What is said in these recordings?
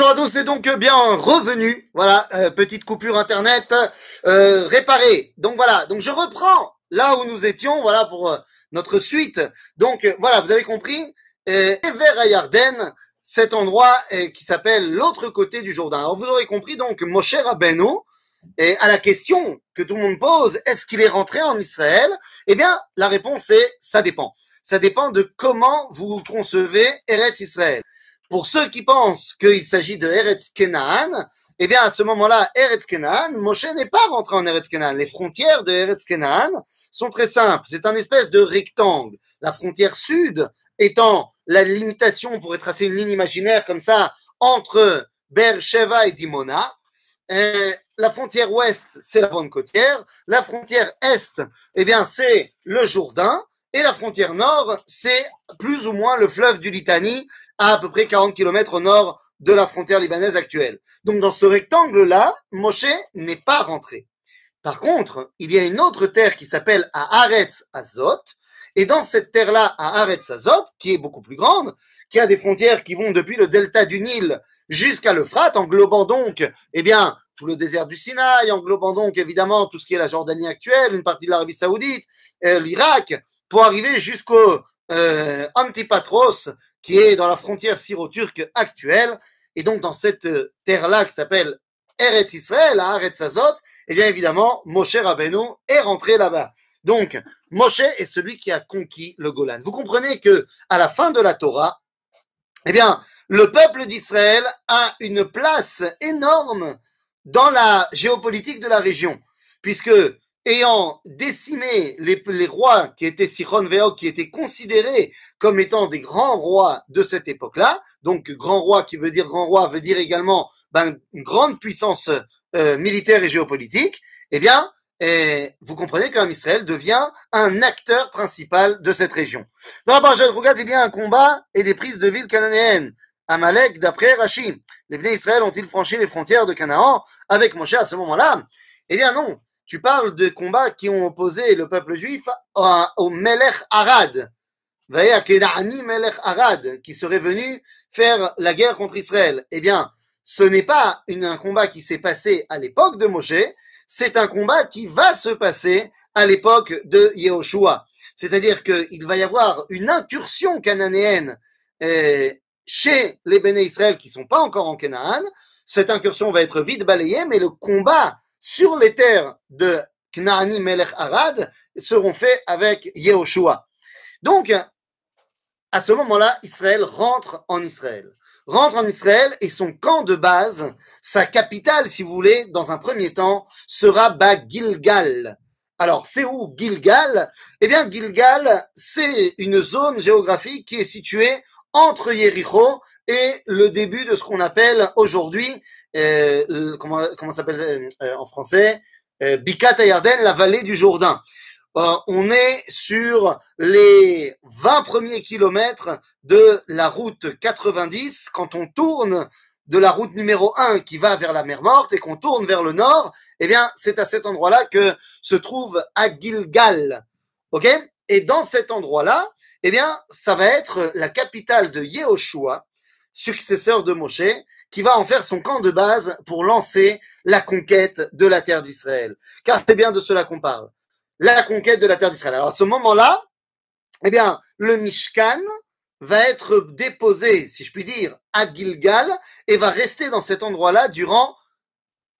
Bonjour à tous, c'est donc bien revenu. Voilà, euh, petite coupure internet euh, réparée. Donc voilà, donc je reprends là où nous étions, voilà pour euh, notre suite. Donc euh, voilà, vous avez compris. Euh, vers Ayarden, cet endroit qui s'appelle l'autre côté du Jourdain. Alors vous aurez compris donc Moshe Rabbeinu. Et à la question que tout le monde pose, est-ce qu'il est rentré en Israël? Eh bien, la réponse est ça dépend. Ça dépend de comment vous concevez Eretz Israël. Pour ceux qui pensent qu'il s'agit de Eretz Kenaan, eh bien, à ce moment-là, Eretz Kenaan, Moshe n'est pas rentré en Eretz Kenaan. Les frontières de Eretz Kenaan sont très simples. C'est un espèce de rectangle. La frontière sud étant la limitation, on pourrait tracer une ligne imaginaire comme ça, entre Beersheba et Dimona. Euh, la frontière ouest, c'est la bande côtière. La frontière est, eh bien, c'est le Jourdain. Et la frontière nord, c'est plus ou moins le fleuve du Litanie, à à peu près 40 km au nord de la frontière libanaise actuelle. Donc dans ce rectangle-là, Moshe n'est pas rentré. Par contre, il y a une autre terre qui s'appelle Haaretz Azot, et dans cette terre-là, à Haaretz Azot, qui est beaucoup plus grande, qui a des frontières qui vont depuis le delta du Nil jusqu'à l'Euphrate, englobant donc, eh bien, tout le désert du Sinaï, englobant donc évidemment tout ce qui est la Jordanie actuelle, une partie de l'Arabie Saoudite, euh, l'Irak, pour arriver jusqu'au euh, Antipatros, qui est dans la frontière syro-turque actuelle. Et donc, dans cette euh, terre-là qui s'appelle Eretz Israël, à Eretz Azot, eh bien évidemment, Moshe Rabbeinu est rentré là-bas. Donc, Moshe est celui qui a conquis le Golan. Vous comprenez que à la fin de la Torah, eh bien, le peuple d'Israël a une place énorme dans la géopolitique de la région, puisque ayant décimé les, les rois qui étaient Sichon Veok, qui étaient considérés comme étant des grands rois de cette époque-là, donc grand roi qui veut dire grand roi veut dire également ben, une grande puissance euh, militaire et géopolitique, eh bien, eh, vous comprenez qu'un Israël devient un acteur principal de cette région. Dans la parasha de il y a un combat et des prises de villes cananéennes. Amalek, d'après Rashi, les Bnei Israël ont-ils franchi les frontières de Canaan avec Moshe à ce moment-là? Eh bien non, tu parles de combats qui ont opposé le peuple juif au, Melech Arad, Melech Arad, qui serait venu faire la guerre contre Israël. Eh bien, ce n'est pas un combat qui s'est passé à l'époque de Moshe, c'est un combat qui va se passer à l'époque de Yehoshua. C'est-à-dire qu'il va y avoir une incursion cananéenne euh, chez les Béné Israël qui sont pas encore en Canaan. Cette incursion va être vite balayée, mais le combat sur les terres de Knaani Melech Arad seront faits avec Yehoshua. Donc, à ce moment-là, Israël rentre en Israël. Rentre en Israël et son camp de base, sa capitale, si vous voulez, dans un premier temps, sera Ba Gilgal. Alors, c'est où Gilgal? Eh bien, Gilgal, c'est une zone géographique qui est située entre Jéricho et le début de ce qu'on appelle aujourd'hui, euh, comment, comment s'appelle euh, en français euh, Bikat Ayarden, la vallée du Jourdain. Euh, on est sur les 20 premiers kilomètres de la route 90 quand on tourne de la route numéro 1 qui va vers la mer Morte et qu'on tourne vers le nord, eh bien, c'est à cet endroit-là que se trouve à Gilgal. OK? Et dans cet endroit-là, eh bien, ça va être la capitale de Yehoshua, successeur de Moshe, qui va en faire son camp de base pour lancer la conquête de la terre d'Israël. Car c'est bien de cela qu'on parle la conquête de la terre d'Israël. Alors à ce moment-là, eh bien, le Mishkan va être déposé, si je puis dire, à Gilgal et va rester dans cet endroit-là durant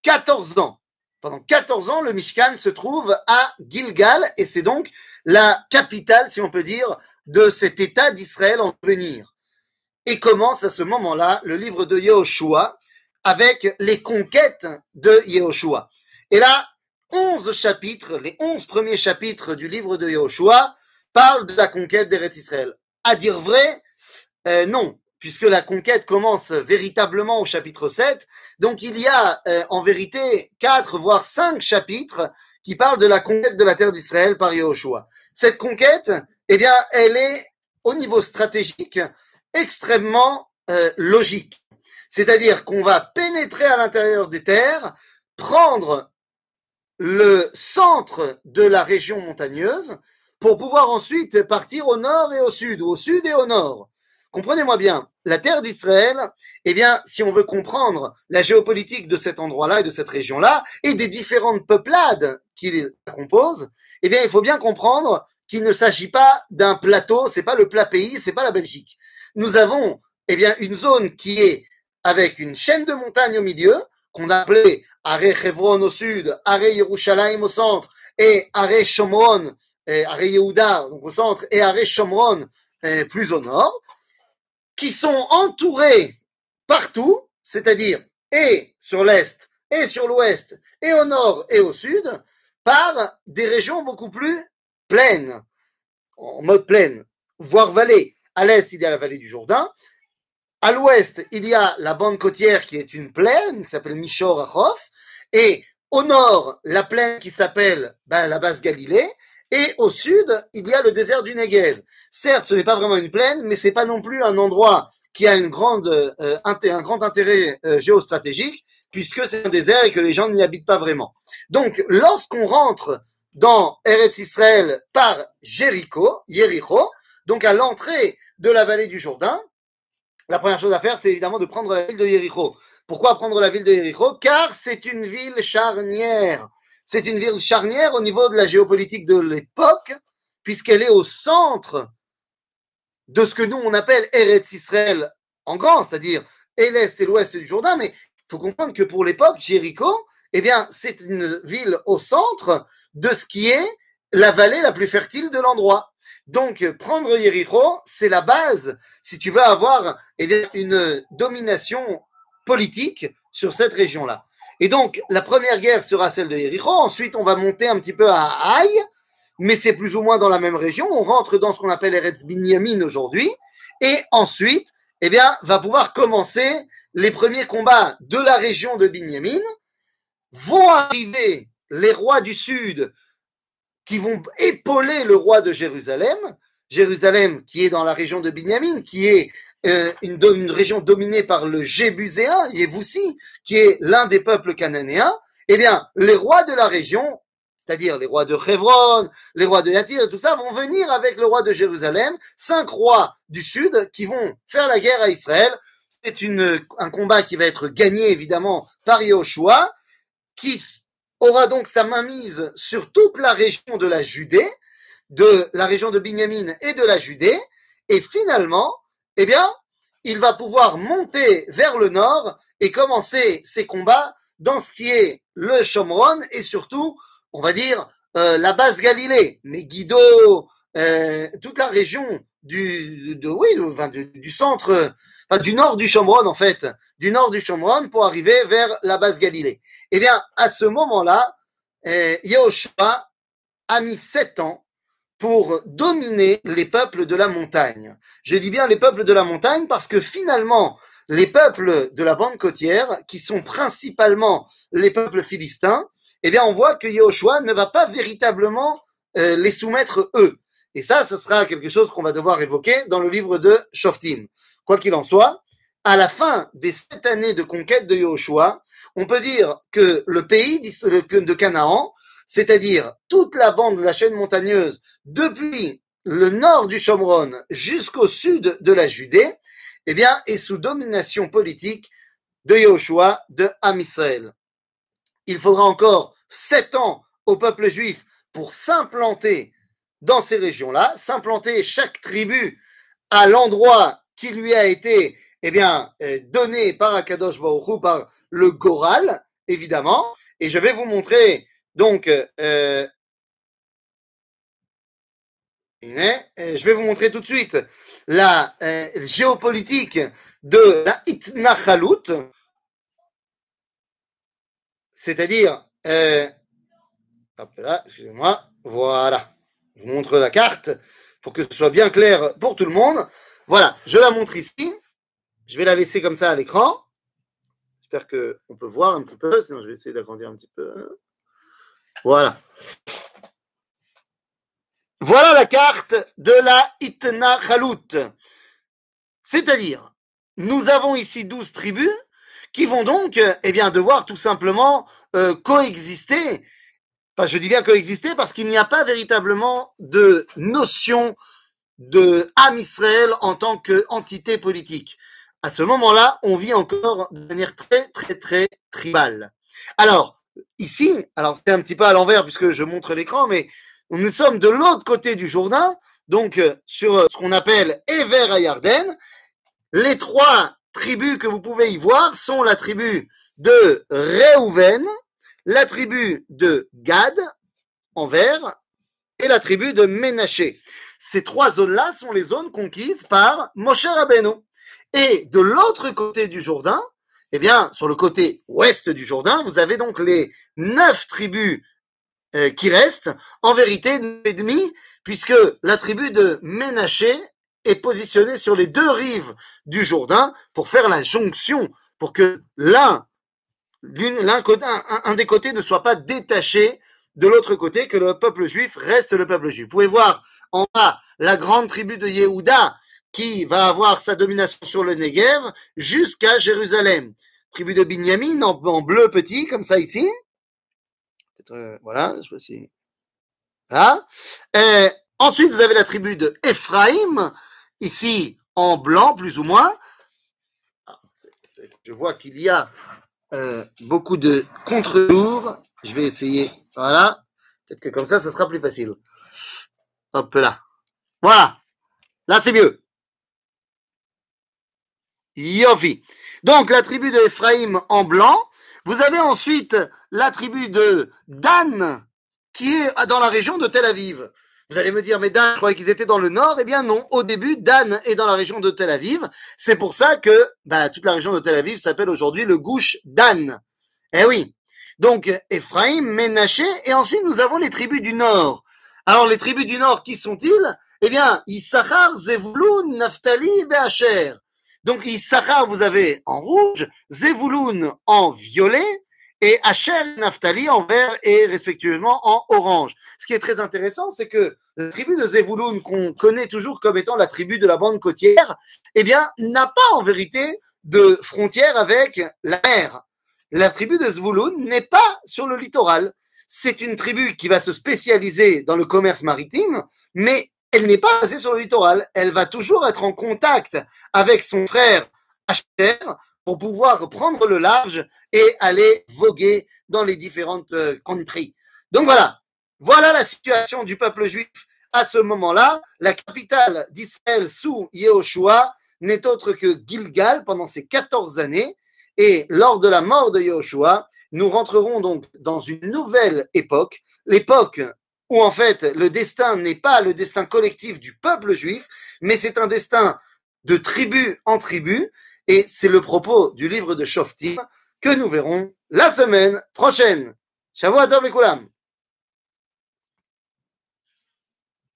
14 ans. Pendant 14 ans, le Mishkan se trouve à Gilgal et c'est donc la capitale, si on peut dire, de cet État d'Israël en devenir. Et commence à ce moment-là le livre de Yehoshua avec les conquêtes de Yehoshua. Et là, 11 chapitres, les 11 premiers chapitres du livre de Yehoshua parlent de la conquête d'Eretz Israël. À dire vrai, euh, non, puisque la conquête commence véritablement au chapitre 7. Donc il y a euh, en vérité 4 voire 5 chapitres qui parlent de la conquête de la terre d'Israël par Yehoshua. Cette conquête, eh bien, elle est au niveau stratégique extrêmement euh, logique. C'est-à-dire qu'on va pénétrer à l'intérieur des terres, prendre le centre de la région montagneuse pour pouvoir ensuite partir au nord et au sud, au sud et au nord. Comprenez-moi bien, la terre d'Israël, eh bien, si on veut comprendre la géopolitique de cet endroit-là et de cette région-là, et des différentes peuplades qui la composent, eh bien, il faut bien comprendre qu'il ne s'agit pas d'un plateau, c'est pas le plat pays, c'est pas la Belgique. Nous avons, eh bien, une zone qui est avec une chaîne de montagnes au milieu, qu'on a appelée Aré Chevron au sud, Aré Yerushalayim au centre, et Aré Shomron, Aré donc au centre, et Aré Shomron, plus au nord, qui sont entourés partout, c'est-à-dire et sur l'est, et sur l'ouest, et au nord et au sud, par des régions beaucoup plus pleines, en mode pleine, voire vallée. À l'est, il y a la vallée du Jourdain. À l'ouest, il y a la bande côtière qui est une plaine, qui s'appelle Mishor Achov. Et au nord, la plaine qui s'appelle ben, la basse Galilée. Et au sud, il y a le désert du Negev. Certes, ce n'est pas vraiment une plaine, mais c'est pas non plus un endroit qui a une grande, euh, un grand intérêt euh, géostratégique, puisque c'est un désert et que les gens n'y habitent pas vraiment. Donc, lorsqu'on rentre dans Eretz Israël par Jéricho, Jéricho, donc à l'entrée de la vallée du Jourdain, la première chose à faire, c'est évidemment de prendre la ville de Jéricho. Pourquoi prendre la ville de Jéricho Car c'est une ville charnière. C'est une ville charnière au niveau de la géopolitique de l'époque, puisqu'elle est au centre de ce que nous on appelle Eretz Israël en grand, c'est-à-dire l'est et l'ouest du Jourdain. Mais il faut comprendre que pour l'époque, Jéricho, eh bien, c'est une ville au centre de ce qui est la vallée la plus fertile de l'endroit. Donc, prendre Jéricho, c'est la base si tu veux avoir eh une domination politique sur cette région-là. Et donc, la première guerre sera celle de Jéricho. Ensuite, on va monter un petit peu à Haï, mais c'est plus ou moins dans la même région. On rentre dans ce qu'on appelle Eretz Binyamin aujourd'hui. Et ensuite, eh bien, va pouvoir commencer les premiers combats de la région de Binyamin. Vont arriver les rois du Sud qui vont épauler le roi de Jérusalem. Jérusalem qui est dans la région de Binyamin, qui est euh, une, une, région dominée par le Jébuséen, Yévoussi, qui est l'un des peuples cananéens, eh bien, les rois de la région, c'est-à-dire les rois de Hebron, les rois de Yatir et tout ça, vont venir avec le roi de Jérusalem, cinq rois du sud qui vont faire la guerre à Israël. C'est un combat qui va être gagné évidemment par Yahushua, qui aura donc sa main mise sur toute la région de la Judée, de la région de Binyamin et de la Judée, et finalement, eh bien, il va pouvoir monter vers le nord et commencer ses combats dans ce qui est le Shomron et surtout, on va dire, euh, la base Galilée, Megiddo, euh, toute la région du, du, centre, du nord du Shomron en fait, du nord du Shomron pour arriver vers la base Galilée. Eh bien, à ce moment-là, euh, a mis sept ans pour dominer les peuples de la montagne. Je dis bien les peuples de la montagne parce que finalement, les peuples de la bande côtière, qui sont principalement les peuples philistins, eh bien, on voit que Yahushua ne va pas véritablement euh, les soumettre eux. Et ça, ce sera quelque chose qu'on va devoir évoquer dans le livre de Shoftim. Quoi qu'il en soit, à la fin des sept années de conquête de Yahushua, on peut dire que le pays de Canaan c'est-à-dire toute la bande de la chaîne montagneuse, depuis le nord du Shomron jusqu'au sud de la Judée, eh bien, est sous domination politique de Yahushua, de Am Israël. Il faudra encore sept ans au peuple juif pour s'implanter dans ces régions-là, s'implanter chaque tribu à l'endroit qui lui a été eh bien, euh, donné par Akadosh Baruch par le Goral, évidemment. Et je vais vous montrer donc, euh, euh, je vais vous montrer tout de suite la euh, géopolitique de la Itnachalut, c'est-à-dire, hop là, excusez-moi, voilà, je vous montre la carte pour que ce soit bien clair pour tout le monde. Voilà, je la montre ici. Je vais la laisser comme ça à l'écran. J'espère qu'on peut voir un petit peu, sinon je vais essayer d'agrandir un petit peu. Voilà. Voilà la carte de la Itna Khalout. C'est-à-dire, nous avons ici 12 tribus qui vont donc eh bien, devoir tout simplement euh, coexister. Je dis bien coexister parce qu'il n'y a pas véritablement de notion de Israël en tant qu'entité politique. À ce moment-là, on vit encore de manière très, très, très tribale. Alors, ici, alors c'est un petit peu à l'envers puisque je montre l'écran, mais nous sommes de l'autre côté du Jourdain, donc euh, sur euh, ce qu'on appelle Ever Ayarden. Les trois tribus que vous pouvez y voir sont la tribu de Réhouven, la tribu de Gad en vert et la tribu de Ménaché. Ces trois zones-là sont les zones conquises par Moshe Rabbeinu. Et de l'autre côté du Jourdain, eh bien, sur le côté ouest du Jourdain, vous avez donc les neuf tribus euh, qui restent. En vérité, et demi, puisque la tribu de Ménaché est positionnée sur les deux rives du Jourdain pour faire la jonction, pour que l'un, l'un un, un des côtés ne soit pas détaché de l'autre côté, que le peuple juif reste le peuple juif. Vous pouvez voir en bas la grande tribu de Yehuda qui va avoir sa domination sur le Negev jusqu'à Jérusalem. Tribu de Binyamin en, bleu petit, comme ça ici. Euh, voilà, je sais si. Là. ensuite, vous avez la tribu de Ephraim, ici en blanc, plus ou moins. Ah, je vois qu'il y a euh, beaucoup de contre-tours. Je vais essayer. Voilà. Peut-être que comme ça, ça sera plus facile. Hop là. Voilà. Là, c'est mieux. Yofi. Donc, la tribu de Ephraim en blanc. Vous avez ensuite la tribu de Dan, qui est dans la région de Tel Aviv. Vous allez me dire, mais Dan, je croyais qu'ils étaient dans le nord. Eh bien, non. Au début, Dan est dans la région de Tel Aviv. C'est pour ça que bah, toute la région de Tel Aviv s'appelle aujourd'hui le Gouche Dan. Eh oui. Donc, Ephraim, Ménaché, et ensuite nous avons les tribus du nord. Alors, les tribus du nord, qui sont-ils? Eh bien, Issachar, Zevulun, Naphtali et Asher. Donc, Issachar, vous avez en rouge, Zevulun en violet, et Asher Naphtali en vert et respectivement en orange. Ce qui est très intéressant, c'est que la tribu de Zevulun, qu'on connaît toujours comme étant la tribu de la bande côtière, eh bien, n'a pas en vérité de frontière avec la mer la tribu de Zvouloun n'est pas sur le littoral. C'est une tribu qui va se spécialiser dans le commerce maritime, mais elle n'est pas basée sur le littoral. Elle va toujours être en contact avec son frère Asher pour pouvoir prendre le large et aller voguer dans les différentes euh, countries. Donc voilà, voilà la situation du peuple juif à ce moment-là. La capitale d'Israël sous Yehoshua n'est autre que Gilgal pendant ces 14 années. Et lors de la mort de Yahushua, nous rentrerons donc dans une nouvelle époque, l'époque où en fait le destin n'est pas le destin collectif du peuple juif, mais c'est un destin de tribu en tribu, et c'est le propos du livre de Shoftim que nous verrons la semaine prochaine. Shavuot Tov